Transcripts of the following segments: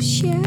share.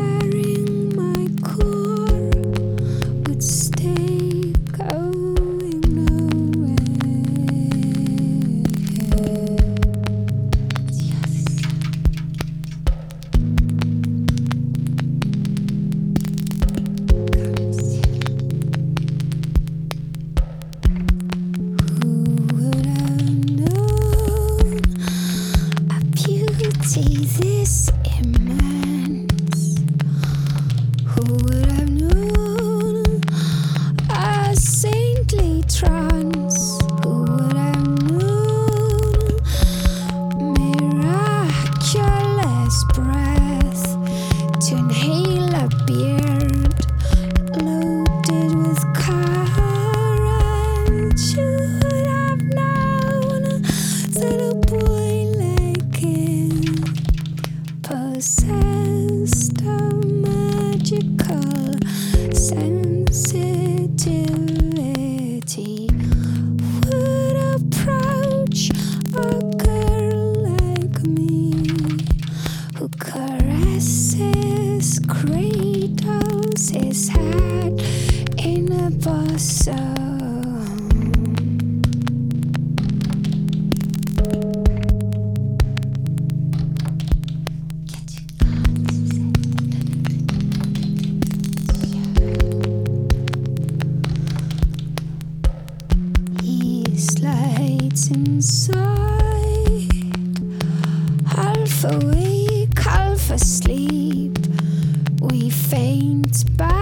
Faint back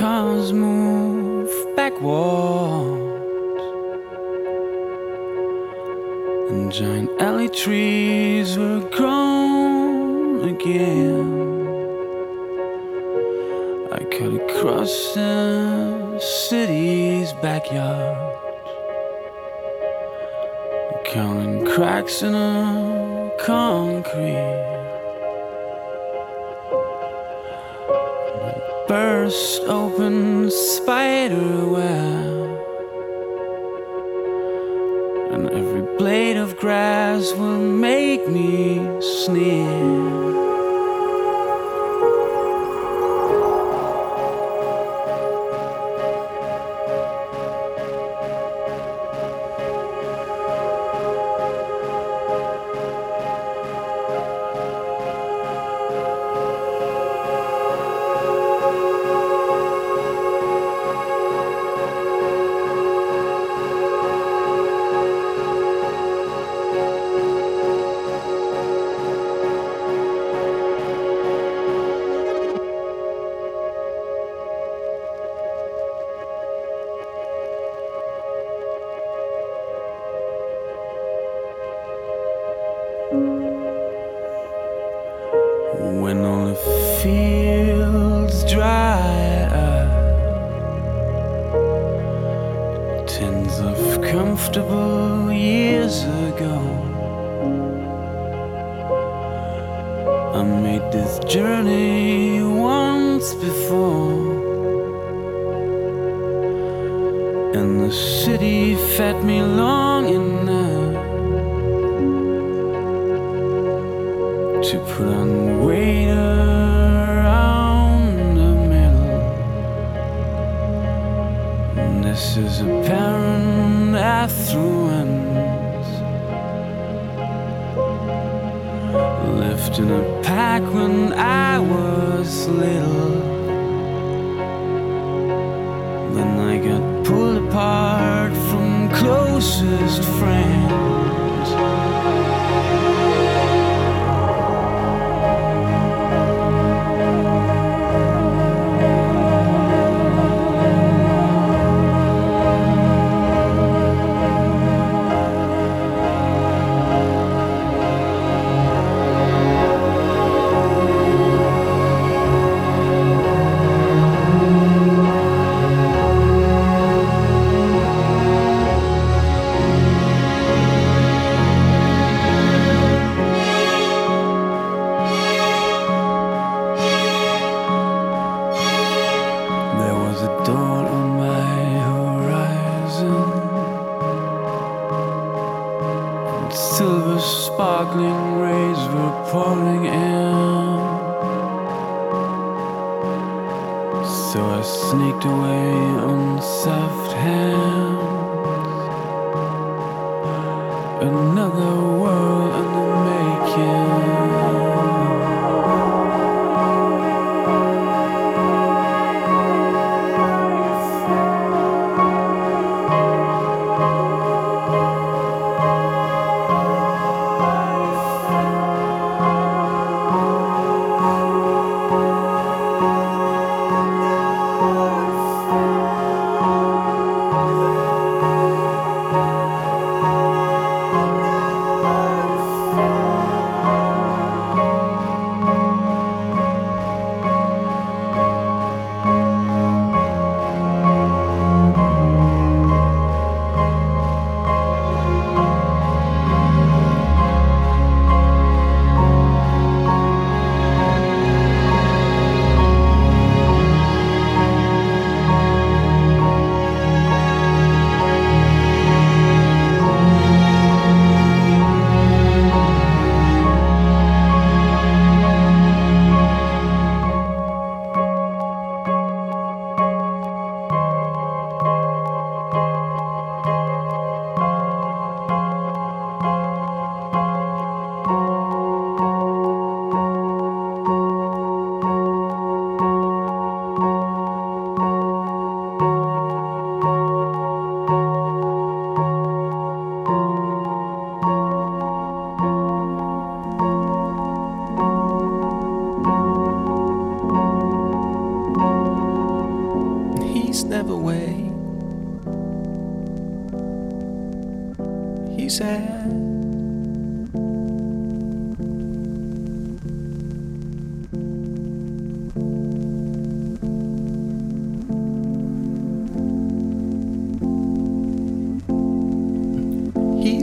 cars move backwards. And giant alley trees were grown again. I cut across the city's backyard, counting cracks in the concrete. Burst open spider web, and every blade of grass will make me sneer. And the city fed me long enough. to put on weight around the middle. And This is apparent affluence. left in a pack when I was little. Pulled apart from closest friends.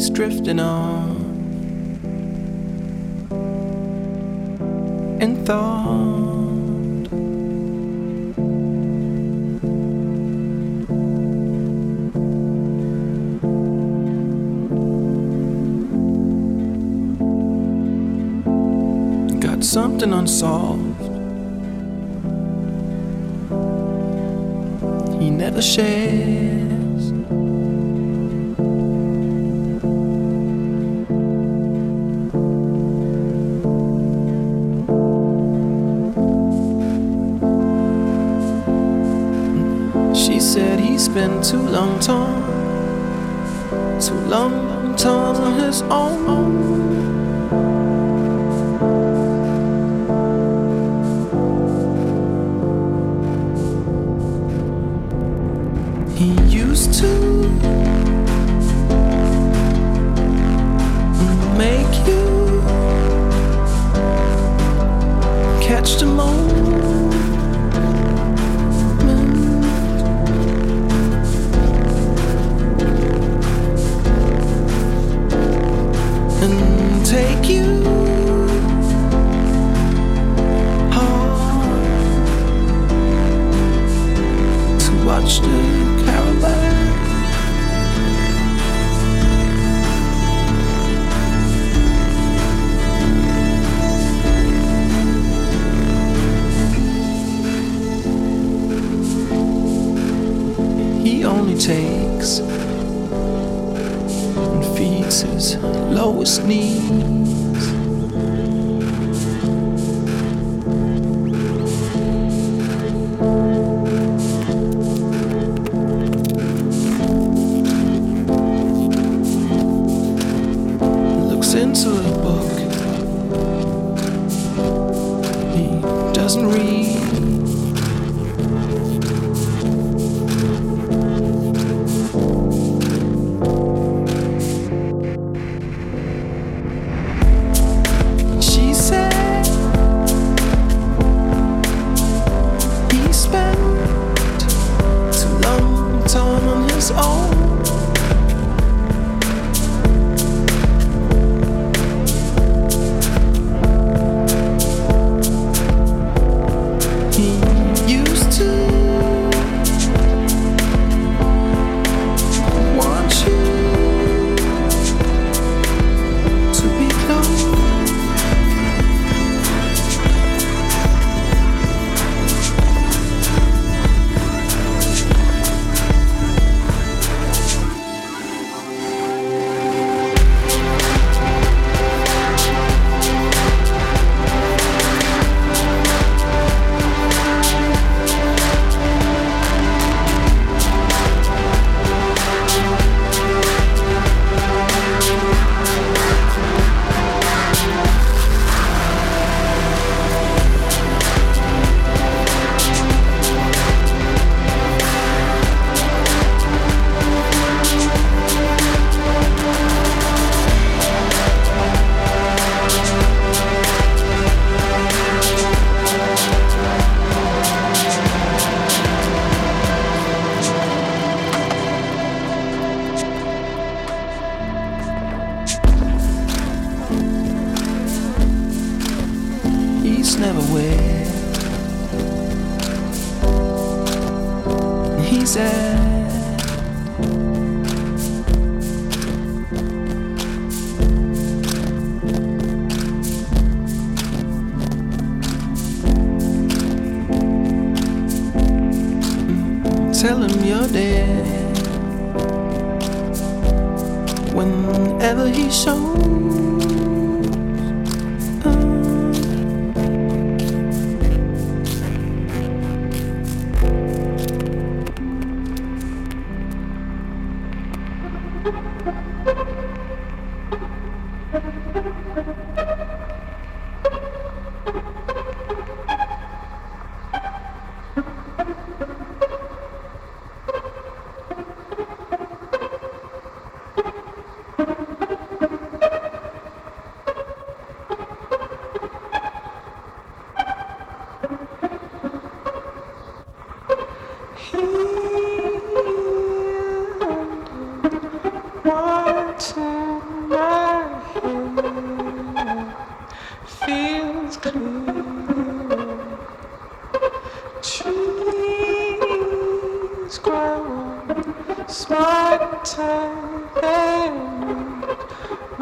drifting on. In thought, got something unsolved. He never shared. been too long time, too long time on his own. Feeds his lowest need.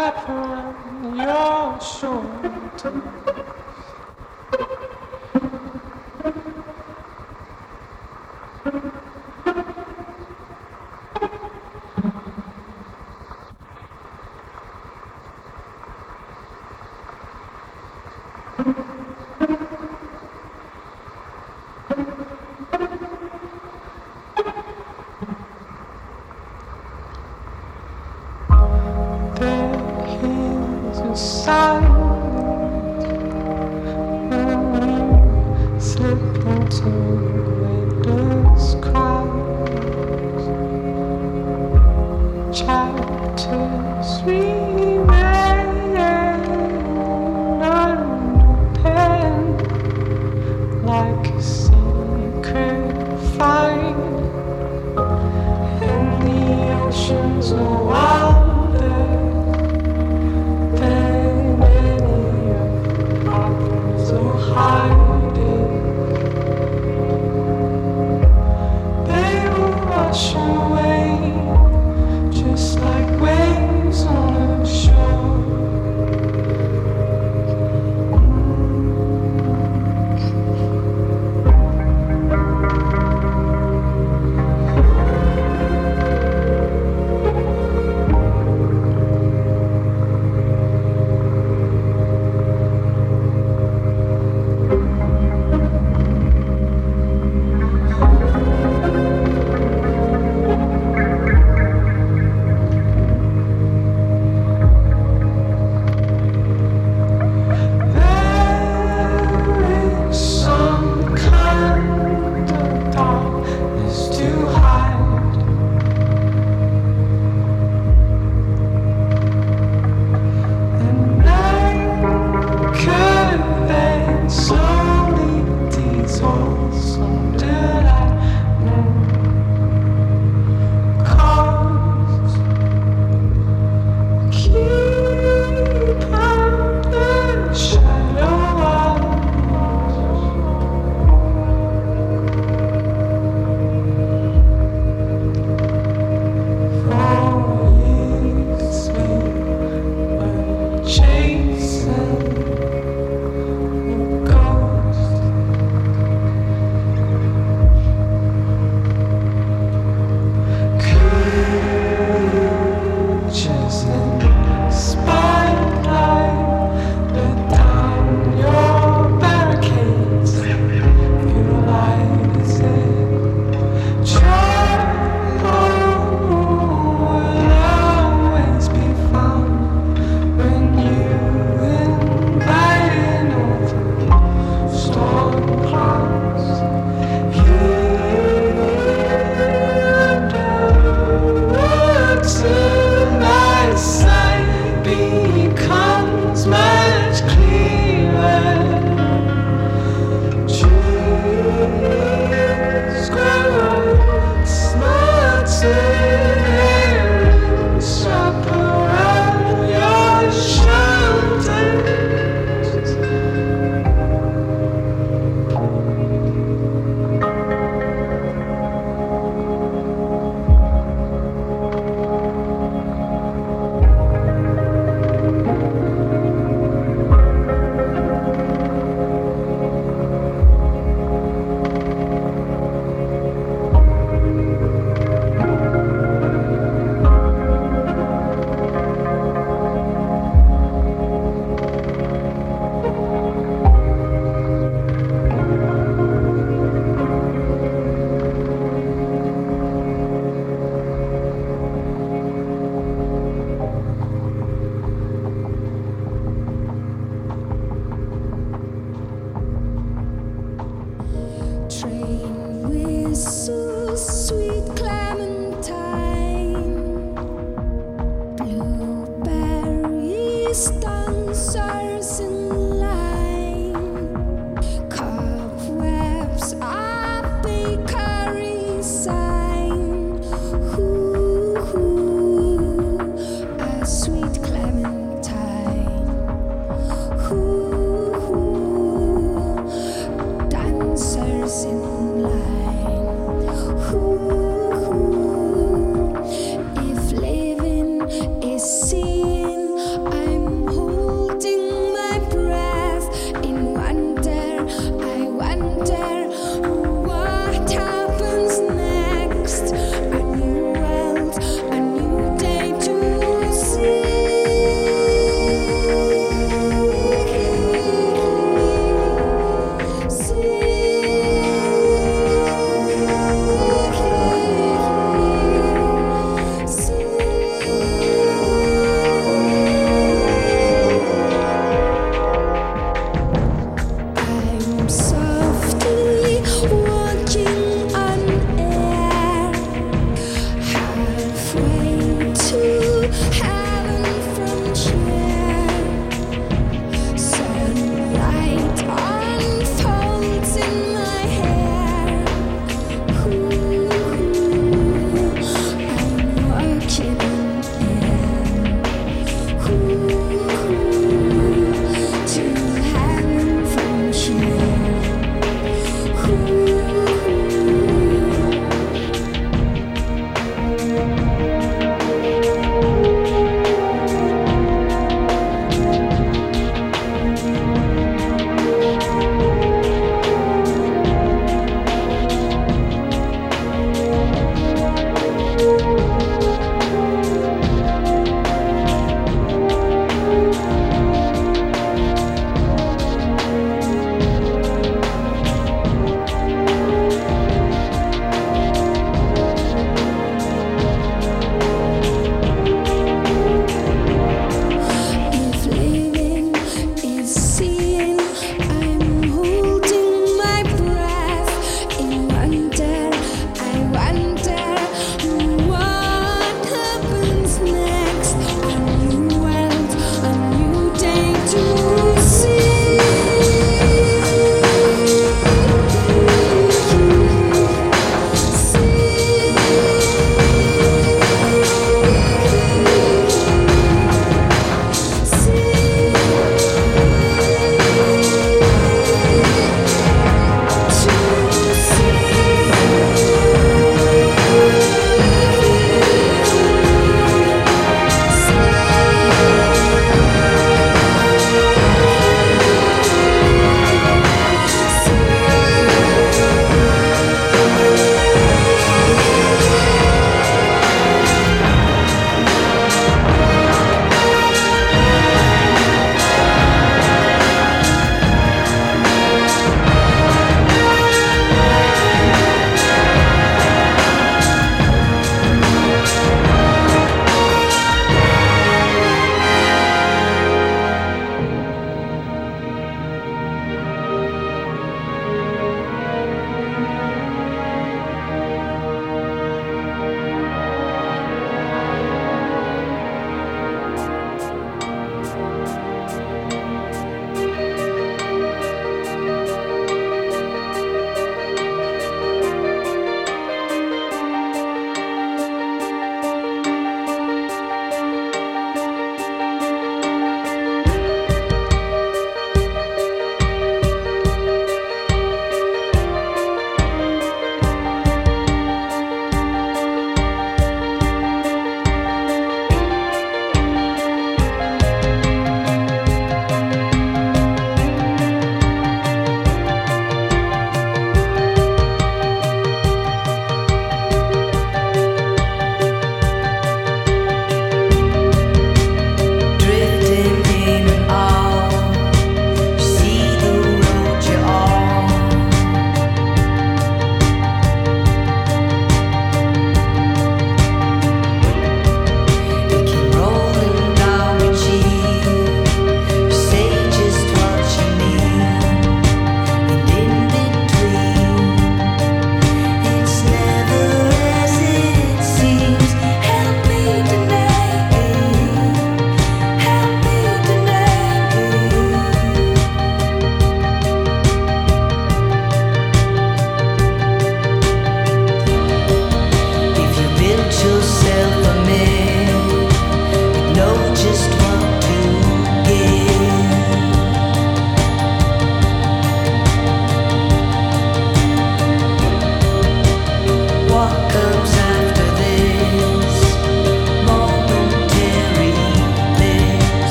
happen, your shoulder.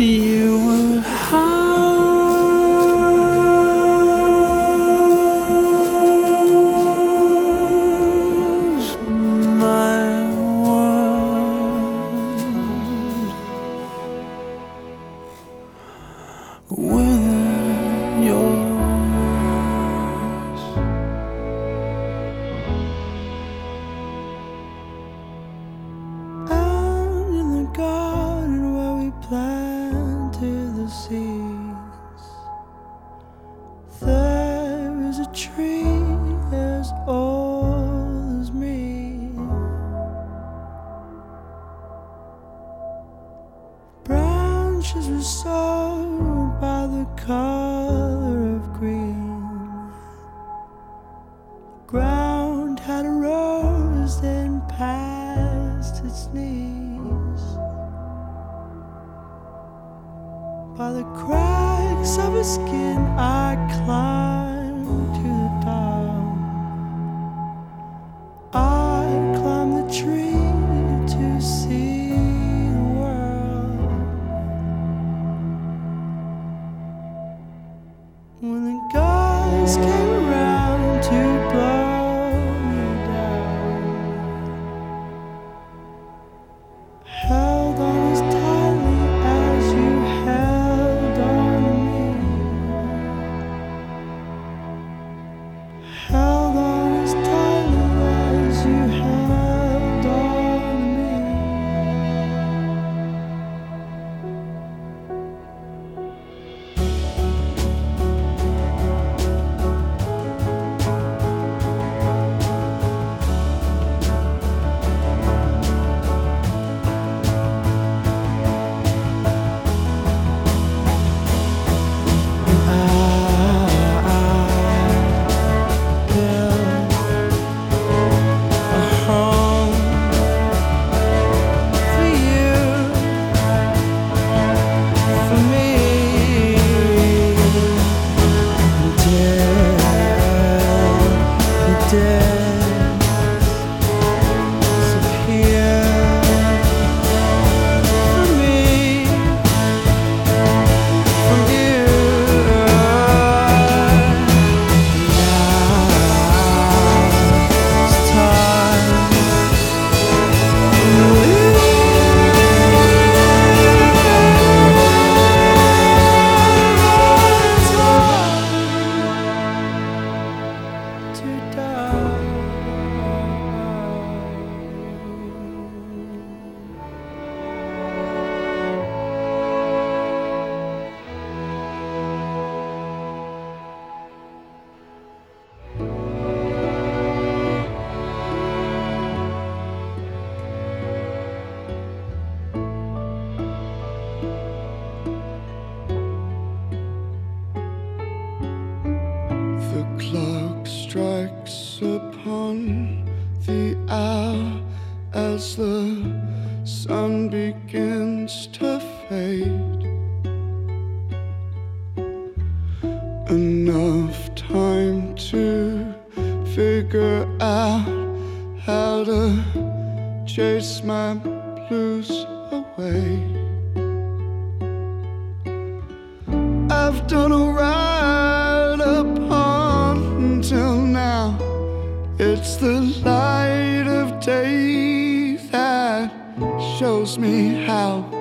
you. enough time to figure out how to chase my blues away. I've done a ride upon until now. It's the light of day that shows me how.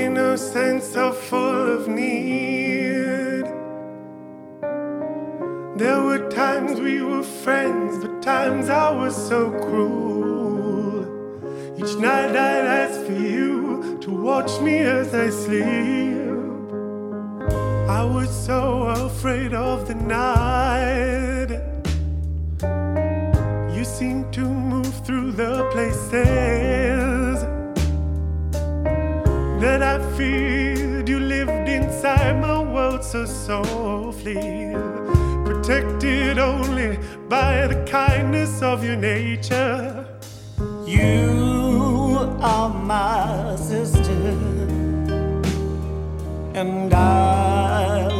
So innocent, so full of need. There were times we were friends, but times I was so cruel. Each night I'd ask for you to watch me as I sleep. I was so afraid of the night. You seemed to move through the places that I feared. You lived inside my world so softly, protected only by the kindness of your nature. You are my sister, and I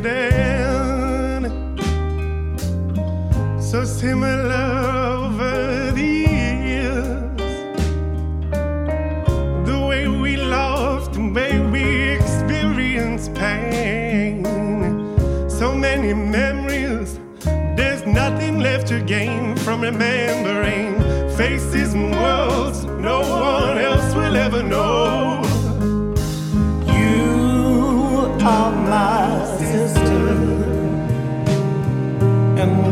down. So similar over the years, the way we loved, the way we experienced pain. So many memories, there's nothing left to gain from remembering faces and worlds no one.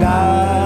And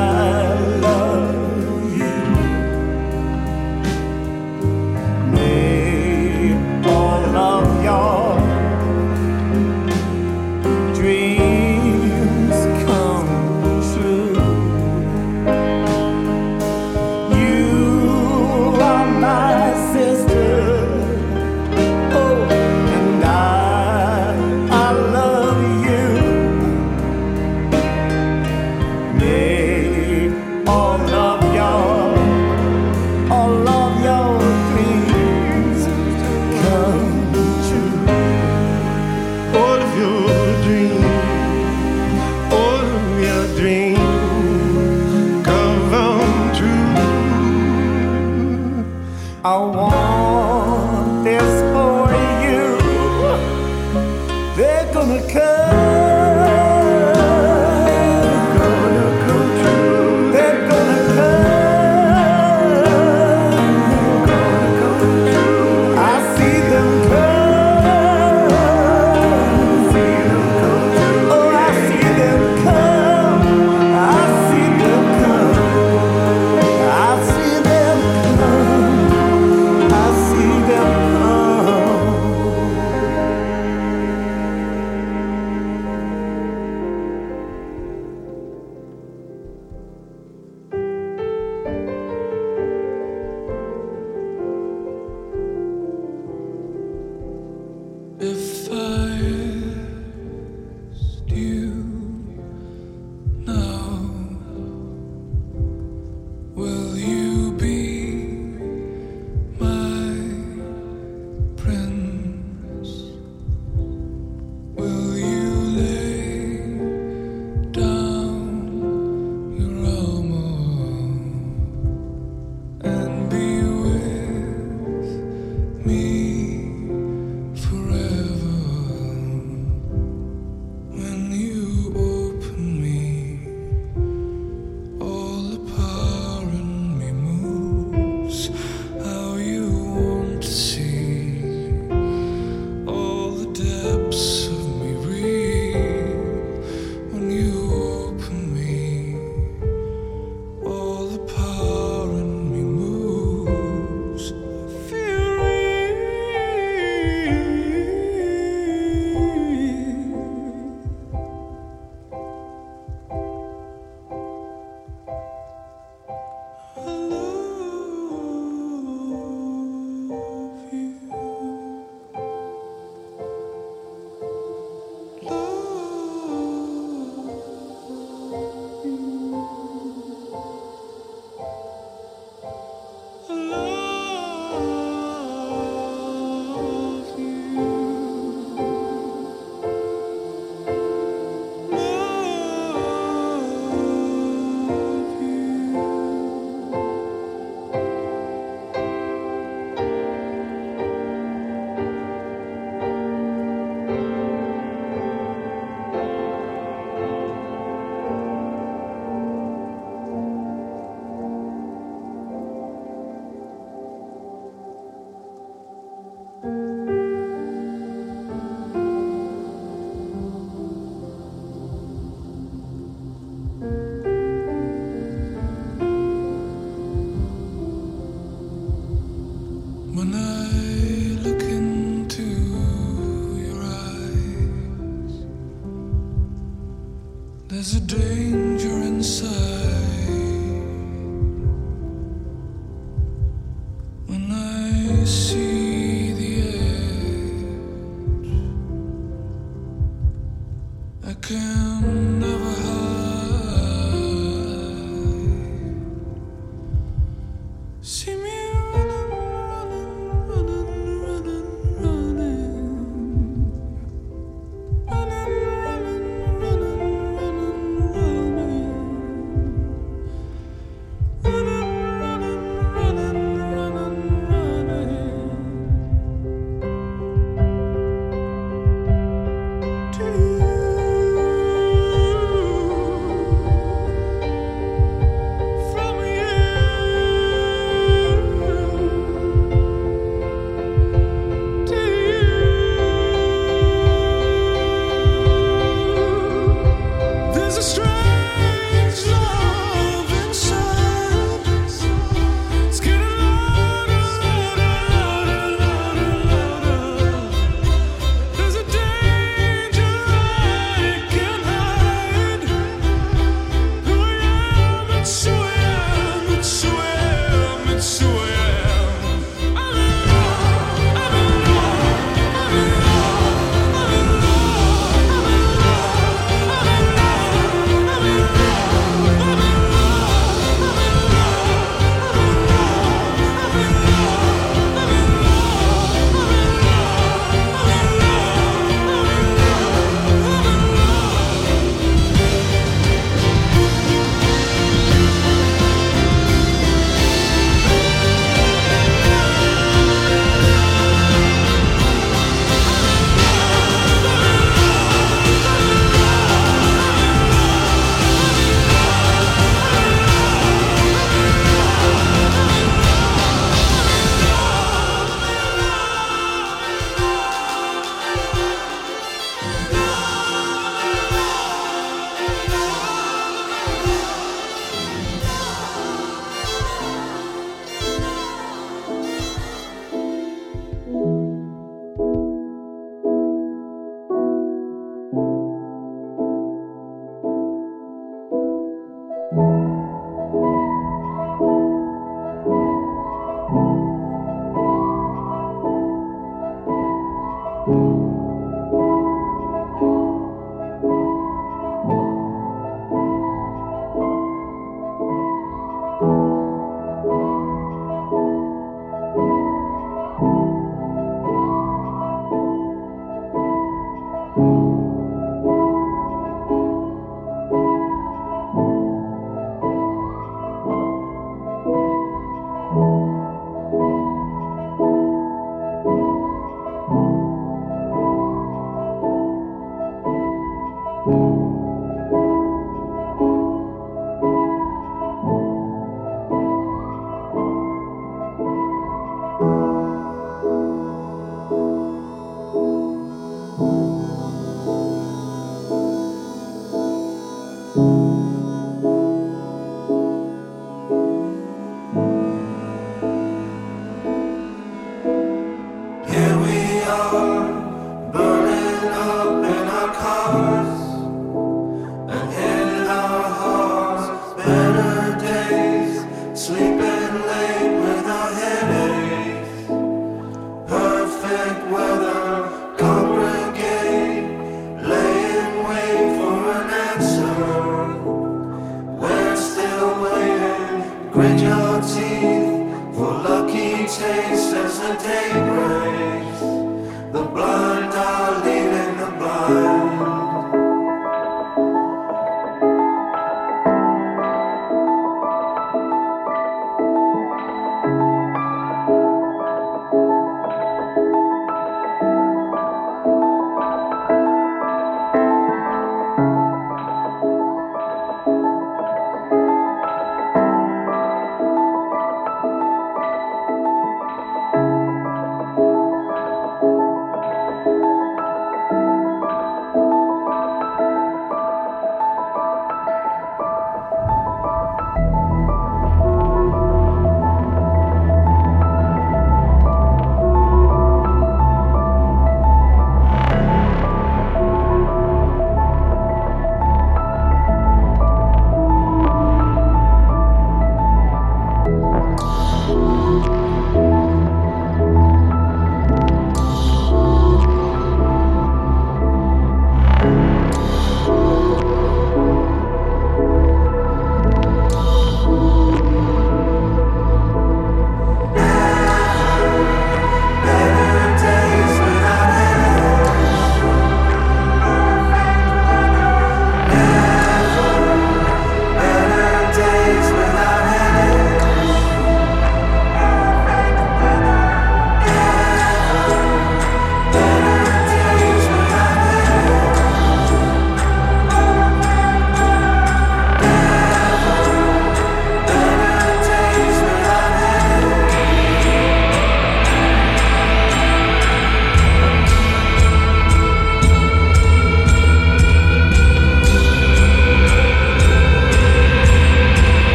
there's a danger